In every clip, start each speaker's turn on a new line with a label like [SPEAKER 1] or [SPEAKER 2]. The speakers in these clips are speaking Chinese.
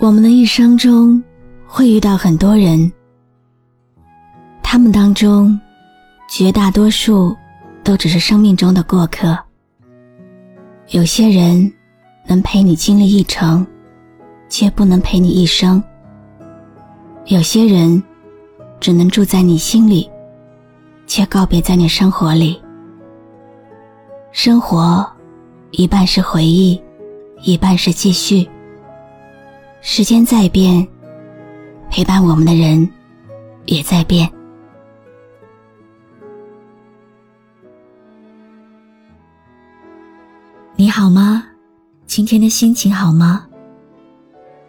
[SPEAKER 1] 我们的一生中会遇到很多人，他们当中绝大多数都只是生命中的过客。有些人能陪你经历一程，却不能陪你一生；有些人只能住在你心里，却告别在你生活里。生活一半是回忆，一半是继续。时间在变，陪伴我们的人也在变。你好吗？今天的心情好吗？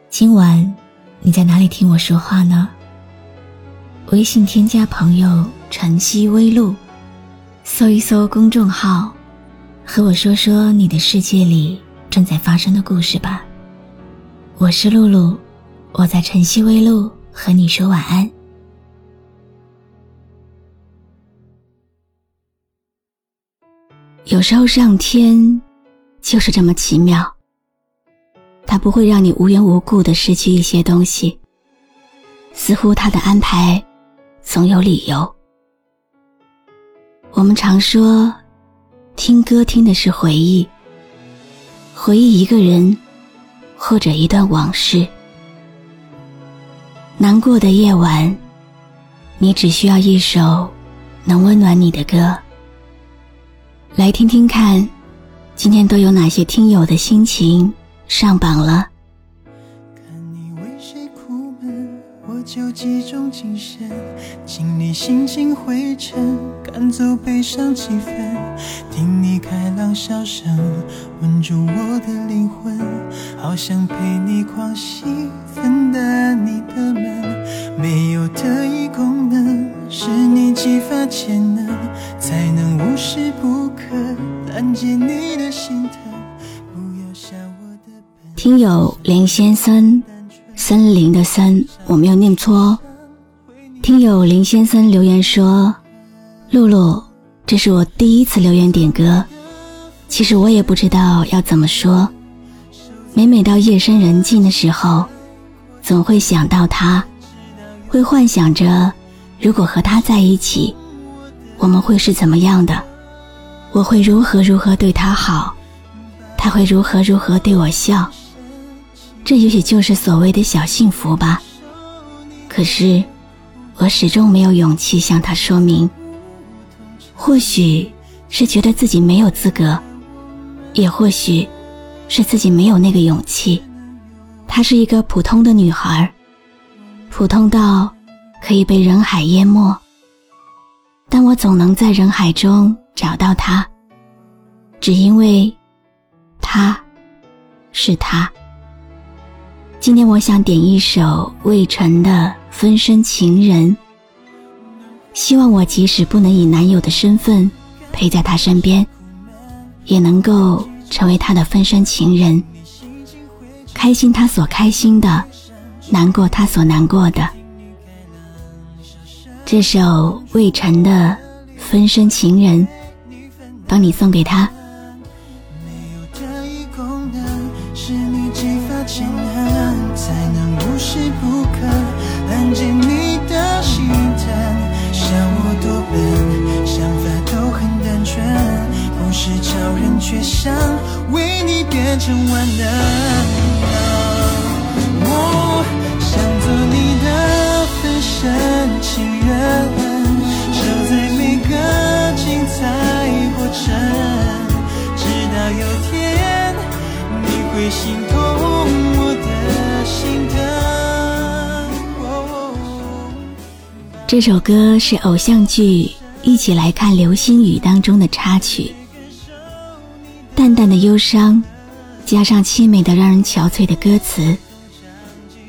[SPEAKER 1] 今晚你在哪里听我说话呢？微信添加朋友“晨曦微露”，搜一搜公众号，和我说说你的世界里正在发生的故事吧。我是露露，我在晨曦微露和你说晚安。有时候上天就是这么奇妙，他不会让你无缘无故的失去一些东西，似乎他的安排总有理由。我们常说，听歌听的是回忆，回忆一个人。或者一段往事，难过的夜晚，你只需要一首能温暖你的歌。来听听看，今天都有哪些听友的心情上榜了？
[SPEAKER 2] 就集中精神，清理心情灰尘，赶走悲伤气氛，听你开朗笑声，温住我的灵魂，好想陪你狂喜，分担你的闷。没有特异功能，是你激发潜能，才能无时不刻拦截你的心疼。不要想我的
[SPEAKER 1] 听友林先生。森林的森，我没有念错哦。听友林先生留言说：“露露，这是我第一次留言点歌。其实我也不知道要怎么说。每每到夜深人静的时候，总会想到他，会幻想着，如果和他在一起，我们会是怎么样的？我会如何如何对他好，他会如何如何对我笑。”这也许就是所谓的小幸福吧。可是，我始终没有勇气向他说明。或许是觉得自己没有资格，也或许是自己没有那个勇气。她是一个普通的女孩，普通到可以被人海淹没。但我总能在人海中找到她，只因为，她，是她。今天我想点一首魏晨的《分身情人》，希望我即使不能以男友的身份陪在他身边，也能够成为他的分身情人，开心他所开心的，难过他所难过的。这首魏晨的《分身情人》，帮你送给他。
[SPEAKER 2] 心痛我的心
[SPEAKER 1] 疼。这首歌是偶像剧《一起来看流星雨》当中的插曲。淡淡的忧伤，加上凄美的让人憔悴的歌词，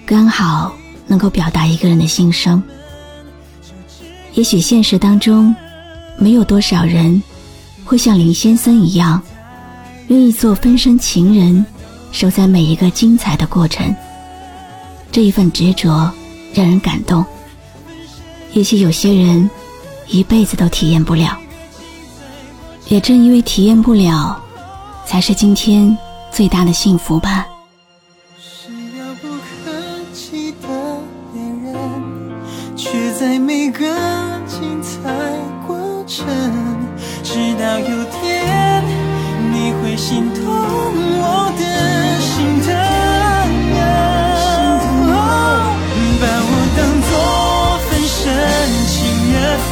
[SPEAKER 1] 刚好能够表达一个人的心声。也许现实当中，没有多少人会像林先生一样，愿意做分身情人，守在每一个精彩的过程。这一份执着让人感动。也许有些人一辈子都体验不了，也正因为体验不了，才是今天最大的幸福吧。
[SPEAKER 2] 是遥不可及的恋人，却在每个精彩过程，直到有天你会心痛我的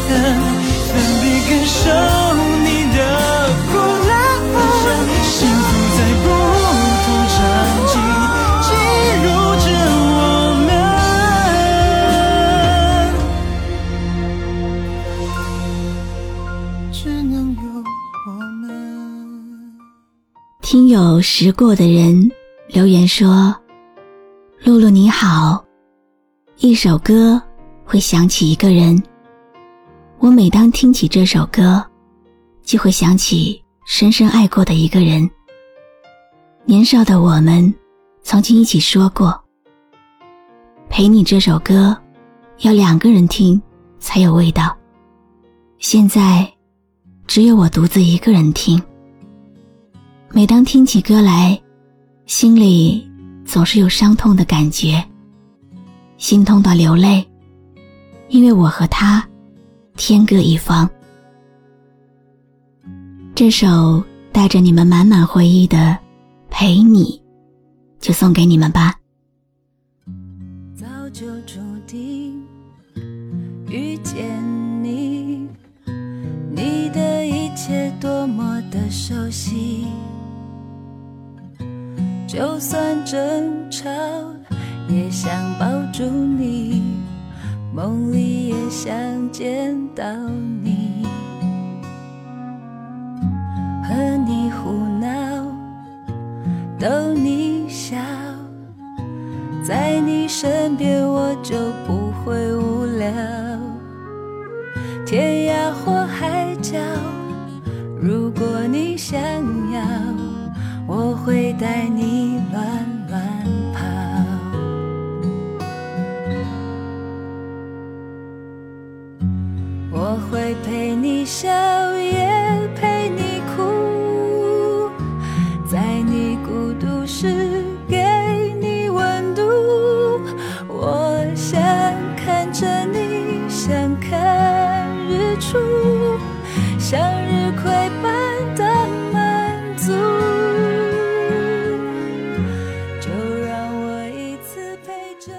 [SPEAKER 2] 情人，分别感受你的苦辣，幸福在不同场景记录着我们，只能有我们。
[SPEAKER 1] 听友识过的人留言说：“露露你好，一首歌会想起一个人。我每当听起这首歌，就会想起深深爱过的一个人。年少的我们，曾经一起说过，陪你这首歌要两个人听才有味道。现在，只有我独自一个人听。”每当听起歌来，心里总是有伤痛的感觉，心痛到流泪，因为我和他天各一方。这首带着你们满满回忆的《陪你》，就送给你们吧。
[SPEAKER 3] 早就注定遇见你，你的一切多么的熟悉，就算争吵也想抱住你，梦里也想见到你，和你胡闹，逗你笑。在你身边，我就不会无聊。天涯或海角，如果你想要，我会带你乱会陪你笑，也陪你哭，在你孤独时给你温度。我想看着你，想看日出，向日葵般的满足。就让我一次陪着。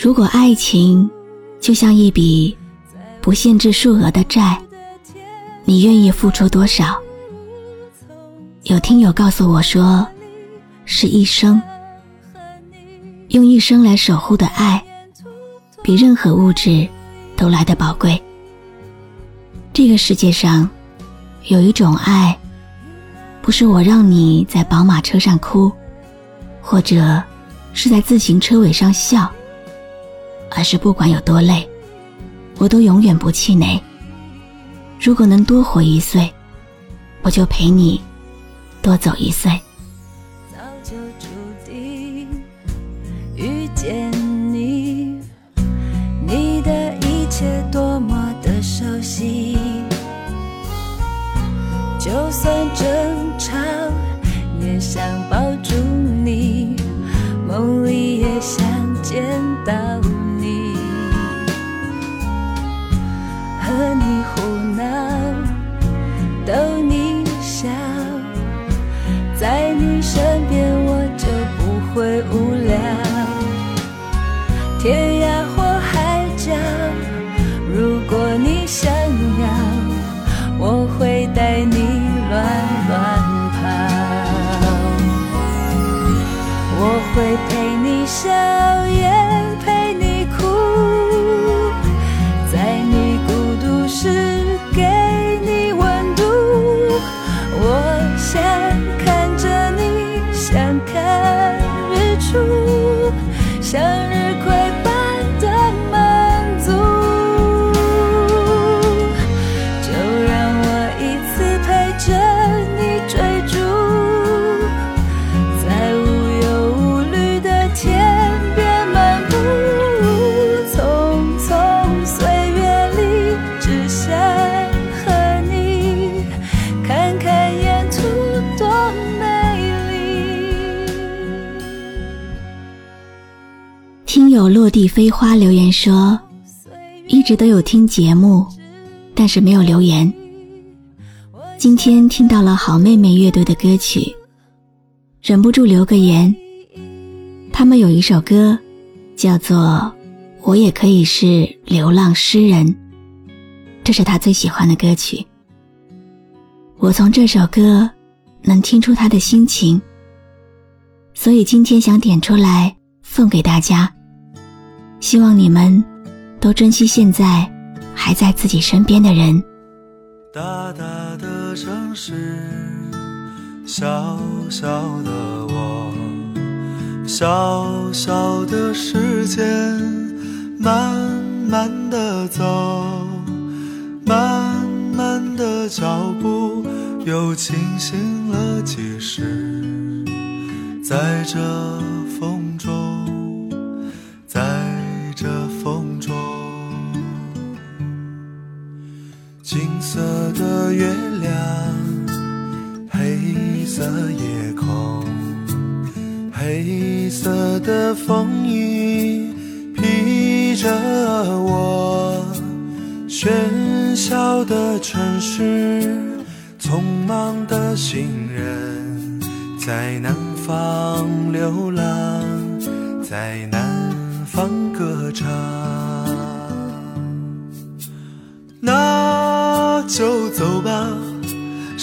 [SPEAKER 1] 如果爱情就像一笔不限制数额的债，你愿意付出多少？有听友告诉我说，是一生。用一生来守护的爱，比任何物质都来得宝贵。这个世界上，有一种爱，不是我让你在宝马车上哭，或者是在自行车尾上笑，而是不管有多累，我都永远不气馁。如果能多活一岁，我就陪你多走一岁。
[SPEAKER 3] 陪你笑，颜。
[SPEAKER 1] 听友落地飞花留言说，一直都有听节目，但是没有留言。今天听到了好妹妹乐队的歌曲，忍不住留个言。他们有一首歌，叫做《我也可以是流浪诗人》，这是他最喜欢的歌曲。我从这首歌能听出他的心情，所以今天想点出来送给大家。希望你们都珍惜现在还在自己身边的人。
[SPEAKER 4] 大大的城市，小小的我，小小的时间，慢慢的走，慢慢的脚步，又清醒了几时？在这色夜空，黑色的风衣披着我。喧嚣的城市，匆忙的行人，在南方流浪，在南方歌唱。那就走吧，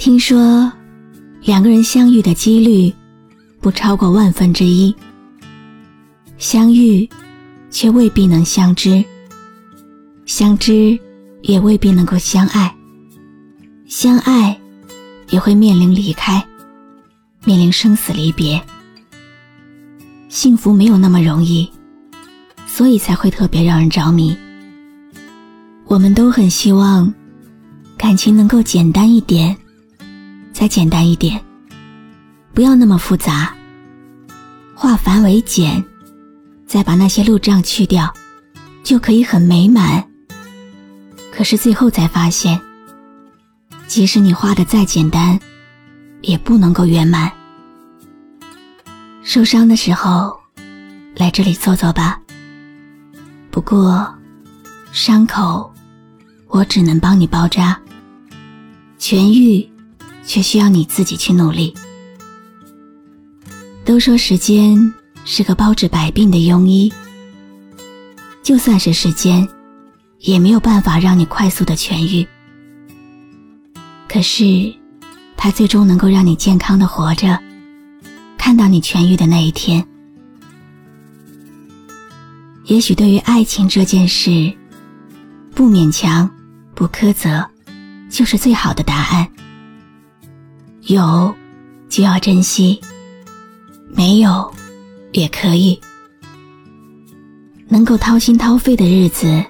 [SPEAKER 1] 听说，两个人相遇的几率不超过万分之一。相遇，却未必能相知；相知，也未必能够相爱；相爱，也会面临离开，面临生死离别。幸福没有那么容易，所以才会特别让人着迷。我们都很希望，感情能够简单一点，再简单一点，不要那么复杂。化繁为简，再把那些路障去掉，就可以很美满。可是最后才发现，即使你画的再简单，也不能够圆满。受伤的时候，来这里坐坐吧。不过，伤口。我只能帮你包扎，痊愈，却需要你自己去努力。都说时间是个包治百病的庸医，就算是时间，也没有办法让你快速的痊愈。可是，它最终能够让你健康的活着，看到你痊愈的那一天。也许对于爱情这件事，不勉强。不苛责，就是最好的答案。有，就要珍惜；没有，也可以。能够掏心掏肺的日子，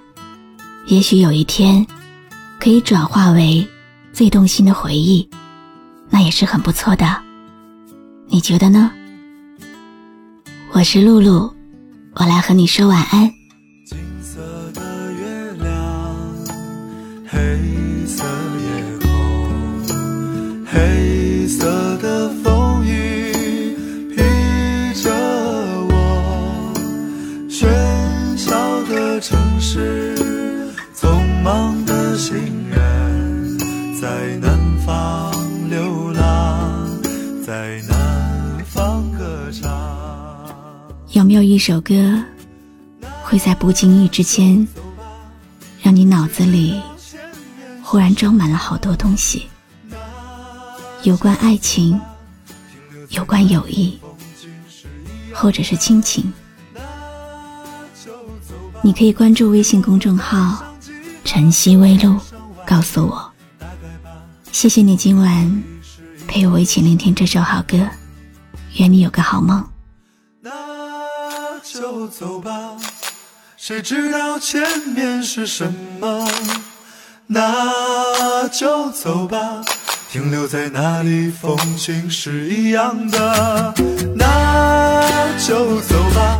[SPEAKER 1] 也许有一天，可以转化为最动心的回忆，那也是很不错的。你觉得呢？我是露露，我来和你说晚安。
[SPEAKER 4] 黑色夜城市，匆忙的行人，在南方流浪，在南方歌唱。
[SPEAKER 1] 有没有一首歌，会在不经意之间，让你脑子里？忽然装满了好多东西，有关爱情，有关友谊，或者是亲情。你可以关注微信公众号“晨曦微露”，告诉我。谢谢你今晚陪我一起聆听这首好歌，愿你有个好梦。
[SPEAKER 4] 那就走吧，谁知道前面是什么？那就走吧，停留在那里，风景是一样的。那就走吧，